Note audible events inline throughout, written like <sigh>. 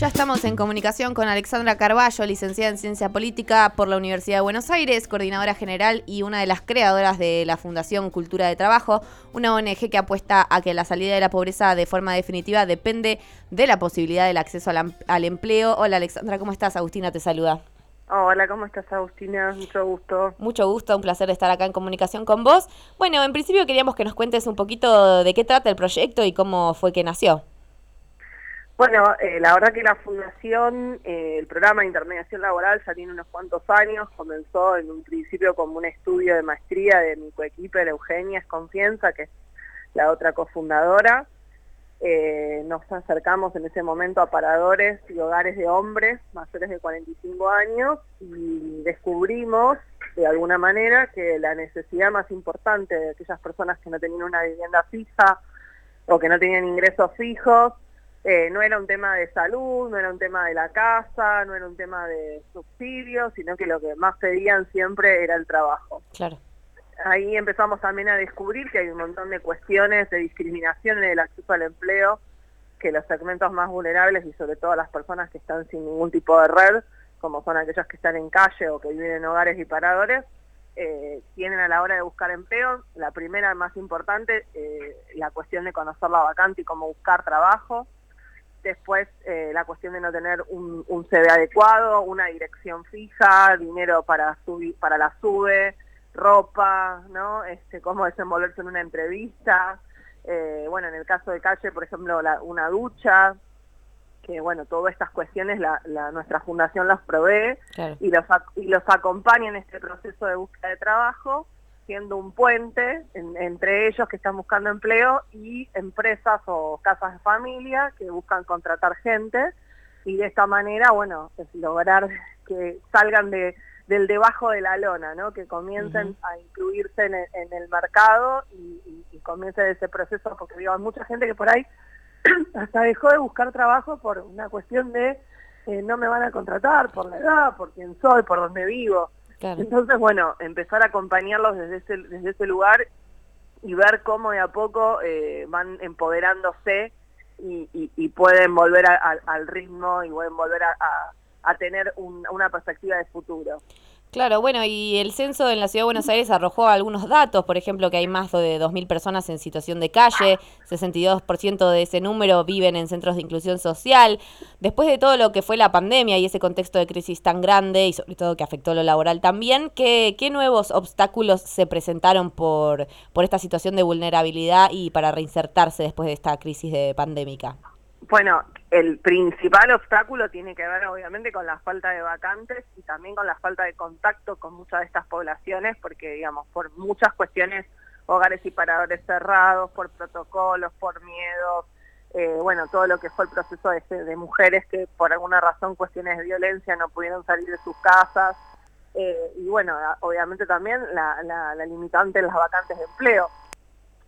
Ya estamos en comunicación con Alexandra Carballo, licenciada en Ciencia Política por la Universidad de Buenos Aires, coordinadora general y una de las creadoras de la Fundación Cultura de Trabajo, una ONG que apuesta a que la salida de la pobreza de forma definitiva depende de la posibilidad del acceso al, al empleo. Hola Alexandra, ¿cómo estás? Agustina te saluda. Hola, ¿cómo estás Agustina? Mucho gusto. Mucho gusto, un placer estar acá en comunicación con vos. Bueno, en principio queríamos que nos cuentes un poquito de qué trata el proyecto y cómo fue que nació. Bueno, eh, la verdad que la fundación, eh, el programa de intermediación laboral ya tiene unos cuantos años, comenzó en un principio como un estudio de maestría de mi coequiper Eugenia Esconfianza, que es la otra cofundadora. Eh, nos acercamos en ese momento a paradores y hogares de hombres mayores de 45 años y descubrimos de alguna manera que la necesidad más importante de aquellas personas que no tenían una vivienda fija o que no tenían ingresos fijos eh, no era un tema de salud, no era un tema de la casa, no era un tema de subsidios, sino que lo que más pedían siempre era el trabajo. Claro. Ahí empezamos también a descubrir que hay un montón de cuestiones de discriminación en el acceso al empleo, que los segmentos más vulnerables y sobre todo las personas que están sin ningún tipo de red, como son aquellos que están en calle o que viven en hogares y paradores, eh, tienen a la hora de buscar empleo. La primera, más importante, eh, la cuestión de conocer la vacante y cómo buscar trabajo después eh, la cuestión de no tener un, un, CV adecuado, una dirección fija, dinero para subir, para la sube, ropa, ¿no? Este, cómo desenvolverse en una entrevista, eh, bueno, en el caso de calle, por ejemplo, la, una ducha, que bueno, todas estas cuestiones la, la nuestra fundación las provee claro. y, los, y los acompaña en este proceso de búsqueda de trabajo siendo un puente en, entre ellos que están buscando empleo y empresas o casas de familia que buscan contratar gente y de esta manera, bueno, es lograr que salgan de, del debajo de la lona, ¿no? que comiencen uh -huh. a incluirse en el, en el mercado y, y, y, comiencen ese proceso, porque digo, hay mucha gente que por ahí <clears throat> hasta dejó de buscar trabajo por una cuestión de eh, no me van a contratar por la edad, por quién soy, por dónde vivo. Entonces, bueno, empezar a acompañarlos desde ese, desde ese lugar y ver cómo de a poco eh, van empoderándose y, pueden volver al ritmo y pueden volver a, a tener un, una perspectiva de futuro. Claro, bueno, y el censo en la Ciudad de Buenos Aires arrojó algunos datos, por ejemplo, que hay más de 2.000 personas en situación de calle, 62% de ese número viven en centros de inclusión social. Después de todo lo que fue la pandemia y ese contexto de crisis tan grande y sobre todo que afectó lo laboral también, ¿qué, qué nuevos obstáculos se presentaron por, por esta situación de vulnerabilidad y para reinsertarse después de esta crisis de pandémica? Bueno, el principal obstáculo tiene que ver obviamente con la falta de vacantes y también con la falta de contacto con muchas de estas poblaciones, porque digamos, por muchas cuestiones, hogares y paradores cerrados, por protocolos, por miedos, eh, bueno, todo lo que fue el proceso de, mujeres que por alguna razón, cuestiones de violencia, no pudieron salir de sus casas, eh, y bueno, obviamente también la, la, la limitante en las vacantes de empleo.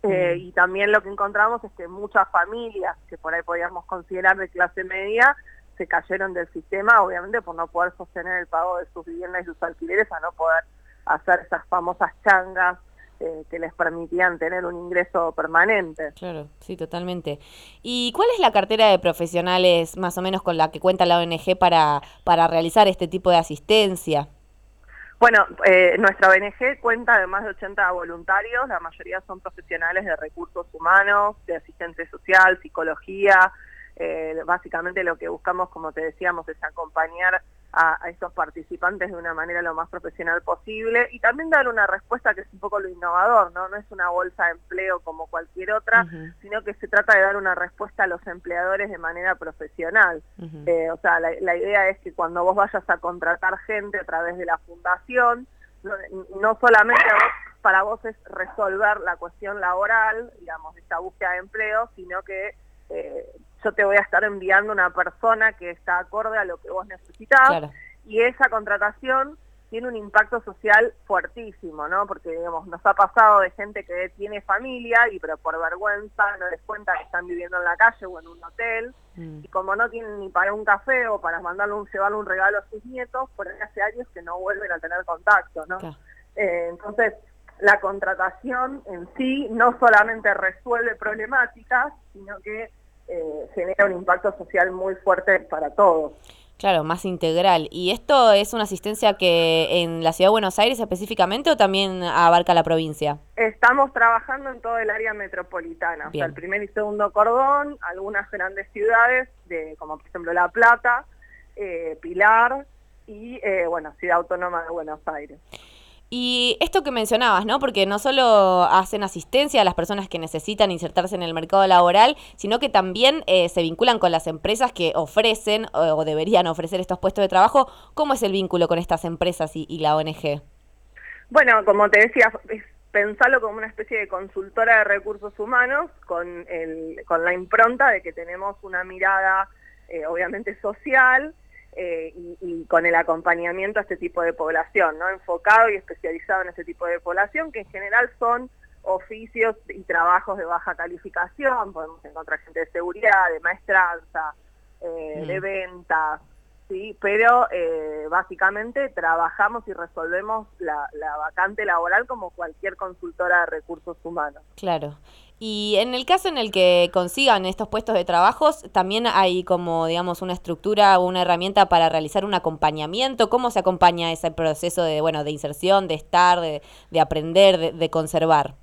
Eh, y también lo que encontramos es que muchas familias que por ahí podíamos considerar de clase media se cayeron del sistema, obviamente por no poder sostener el pago de sus viviendas y sus alquileres, a no poder hacer esas famosas changas eh, que les permitían tener un ingreso permanente. Claro, sí, totalmente. ¿Y cuál es la cartera de profesionales más o menos con la que cuenta la ONG para, para realizar este tipo de asistencia? Bueno, eh, nuestra ONG cuenta de más de 80 voluntarios, la mayoría son profesionales de recursos humanos, de asistencia social, psicología. Eh, básicamente lo que buscamos, como te decíamos, es acompañar a, a, estos participantes de una manera lo más profesional posible y también dar una respuesta que es un poco lo innovador, ¿no? No es una bolsa de empleo como cualquier otra, uh -huh. sino que se trata de dar una respuesta a los empleadores de manera profesional. Uh -huh. eh, o sea, la, la, idea es que cuando vos vayas a contratar gente a través de la fundación, no, no solamente vos, para vos es resolver la cuestión laboral, digamos, esta búsqueda de empleo, sino que eh, yo te voy a estar enviando una persona que está acorde a lo que vos necesitas claro. y esa contratación tiene un impacto social fuertísimo, ¿no? Porque, digamos, nos ha pasado de gente que tiene familia y pero por vergüenza no les cuenta que están viviendo en la calle o en un hotel mm. y como no tienen ni para un café o para mandarle un, llevarle un regalo a sus nietos, por ahí hace años que no vuelven a tener contacto, ¿no? Claro. Eh, entonces, la contratación en sí no solamente resuelve problemáticas, sino que eh, genera un impacto social muy fuerte para todos. Claro, más integral. ¿Y esto es una asistencia que en la Ciudad de Buenos Aires específicamente o también abarca la provincia? Estamos trabajando en todo el área metropolitana, o sea, el primer y segundo cordón, algunas grandes ciudades, de, como por ejemplo La Plata, eh, Pilar y, eh, bueno, Ciudad Autónoma de Buenos Aires. Y esto que mencionabas, ¿no? Porque no solo hacen asistencia a las personas que necesitan insertarse en el mercado laboral, sino que también eh, se vinculan con las empresas que ofrecen o, deberían ofrecer estos puestos de trabajo. ¿Cómo es el vínculo con estas empresas y, la ONG? Bueno, como te decía, es pensarlo como una especie de consultora de recursos humanos con, el, con la impronta de que tenemos una mirada eh, obviamente social, eh, y, con el acompañamiento a este tipo de población, ¿no? enfocado y especializado en este tipo de población, que en general son oficios y trabajos de baja calificación, podemos encontrar gente de seguridad, de maestranza, eh, de ventas, ¿sí? pero eh, básicamente trabajamos y resolvemos la, vacante laboral como cualquier consultora de recursos humanos. Claro. Y en el caso en el que consigan estos puestos de trabajo, también hay como, digamos, una estructura o una herramienta para realizar un acompañamiento. ¿Cómo se acompaña ese proceso de, bueno, de inserción, de estar, de, aprender, de, conservar?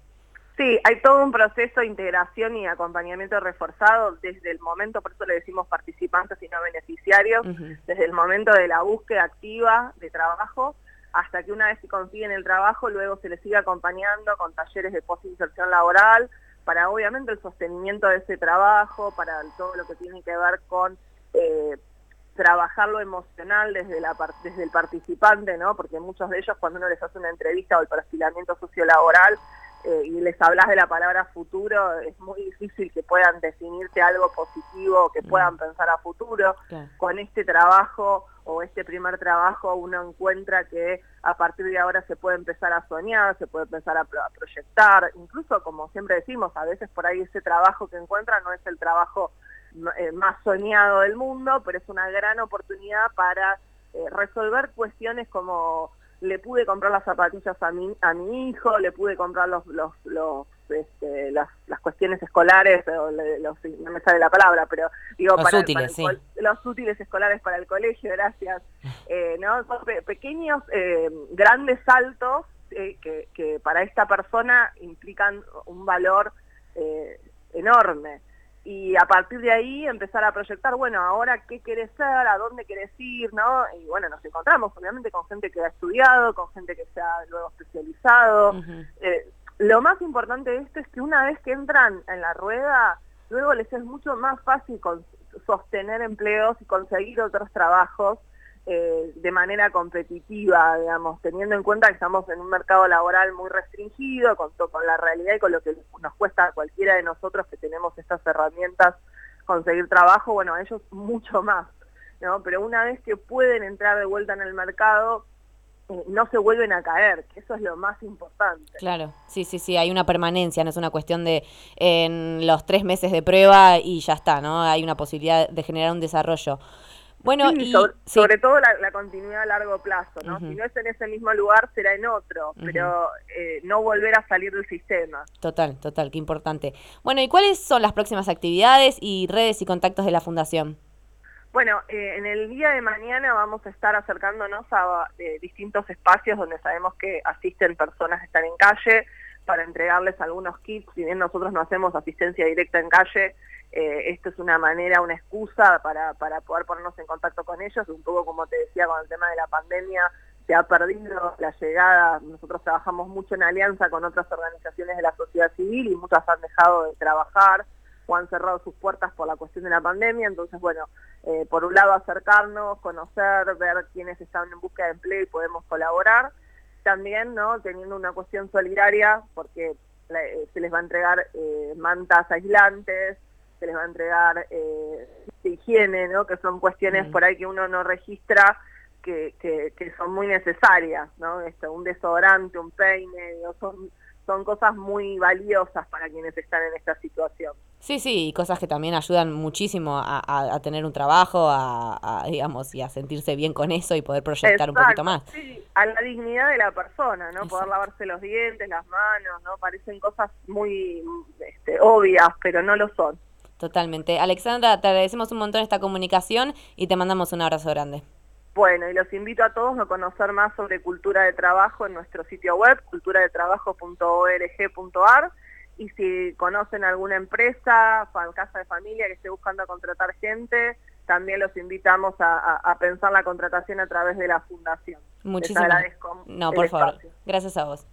Sí, hay todo un proceso de integración y acompañamiento reforzado desde el momento, por eso le decimos participantes y no beneficiarios, desde el momento de la búsqueda activa de trabajo hasta que una vez que consiguen el trabajo, luego se les sigue acompañando con talleres de post-inserción laboral, para obviamente el sostenimiento de ese trabajo, para todo lo que tiene que ver con eh, trabajar lo emocional desde, la, desde el participante, ¿no? porque muchos de ellos cuando uno les hace una entrevista o el perfilamiento sociolaboral eh, y les hablas de la palabra futuro, es muy difícil que puedan definirte algo positivo, que puedan pensar a futuro. Con este trabajo o este primer trabajo uno encuentra que a partir de ahora se puede empezar a soñar, se puede empezar a, proyectar, incluso como siempre decimos, a veces por ahí ese trabajo que encuentra no es el trabajo eh, más soñado del mundo, pero es una gran oportunidad para eh, resolver cuestiones como le pude comprar las zapatillas a mi, a mi hijo, le pude comprar los, los, los este, las, las, cuestiones escolares, o los, no me sale la palabra, pero digo, los útiles, sí. los útiles escolares para el colegio, gracias. <laughs> Eh, ¿no? Son pequeños, eh, grandes saltos eh, que, que, para esta persona implican un valor enorme y a partir de ahí empezar a proyectar, bueno, ahora qué querés ser, a dónde querés ir, ¿no? Y bueno, nos encontramos obviamente con gente que ha estudiado, con gente que se ha luego especializado. Eh, lo más importante de esto es que una vez que entran en la rueda, luego les es mucho más fácil sostener empleos y conseguir otros trabajos eh, de manera competitiva, digamos, teniendo en cuenta que estamos en un mercado laboral muy restringido, con, con la realidad y con lo que nos cuesta a cualquiera de nosotros que tenemos estas herramientas conseguir trabajo, bueno, a ellos mucho más, ¿no? Pero una vez que pueden entrar de vuelta en el mercado, eh, no se vuelven a caer, que eso es lo más importante. Claro, sí, sí, sí, hay una permanencia, no es una cuestión de en los tres meses de prueba y ya está, ¿no? Hay una posibilidad de generar un desarrollo. Bueno, y, sobre, todo la, continuidad a largo plazo, ¿no? Si no es en ese mismo lugar, será en otro, pero eh, no volver a salir del sistema. Total, total, qué importante. Bueno, ¿y cuáles son las próximas actividades y redes y contactos de la Fundación? Bueno, eh, en el día de mañana vamos a estar acercándonos a eh, distintos espacios donde sabemos que asisten personas que están en calle para entregarles algunos kits. Si bien nosotros no hacemos asistencia directa en calle, eh, esto es una manera, una excusa para, para poder ponernos en contacto con ellos, un poco como te decía con el tema de la pandemia, se ha perdido la llegada, nosotros trabajamos mucho en alianza con otras organizaciones de la sociedad civil y muchas han dejado de trabajar o han cerrado sus puertas por la cuestión de la pandemia, entonces bueno, eh, por un lado acercarnos, conocer, ver quiénes están en búsqueda de empleo y podemos colaborar, también no teniendo una cuestión solidaria porque eh, se les va a entregar mantas aislantes, se les va a entregar eh, de higiene, ¿no? que son cuestiones por ahí que uno no registra que, que, son muy necesarias, ¿no? Esto, un desodorante, un peine, son, son cosas muy valiosas para quienes están en esta situación. Sí, sí, y cosas que también ayudan muchísimo a, a, tener un trabajo, a, digamos, y a sentirse bien con eso y poder proyectar un poquito más. Sí, a la dignidad de la persona, ¿no? Poder lavarse los dientes, las manos, ¿no? Parecen cosas muy este, obvias, pero no lo son. Totalmente. Alexandra, te agradecemos un montón esta comunicación y te mandamos un abrazo grande. Bueno, y los invito a todos a conocer más sobre cultura de trabajo en nuestro sitio web, culturadetrabajo.org.ar y si conocen alguna empresa, casa de familia que esté buscando contratar gente, también los invitamos a, pensar la contratación a través de la fundación. Muchísimas gracias. No, por favor. Gracias a vos.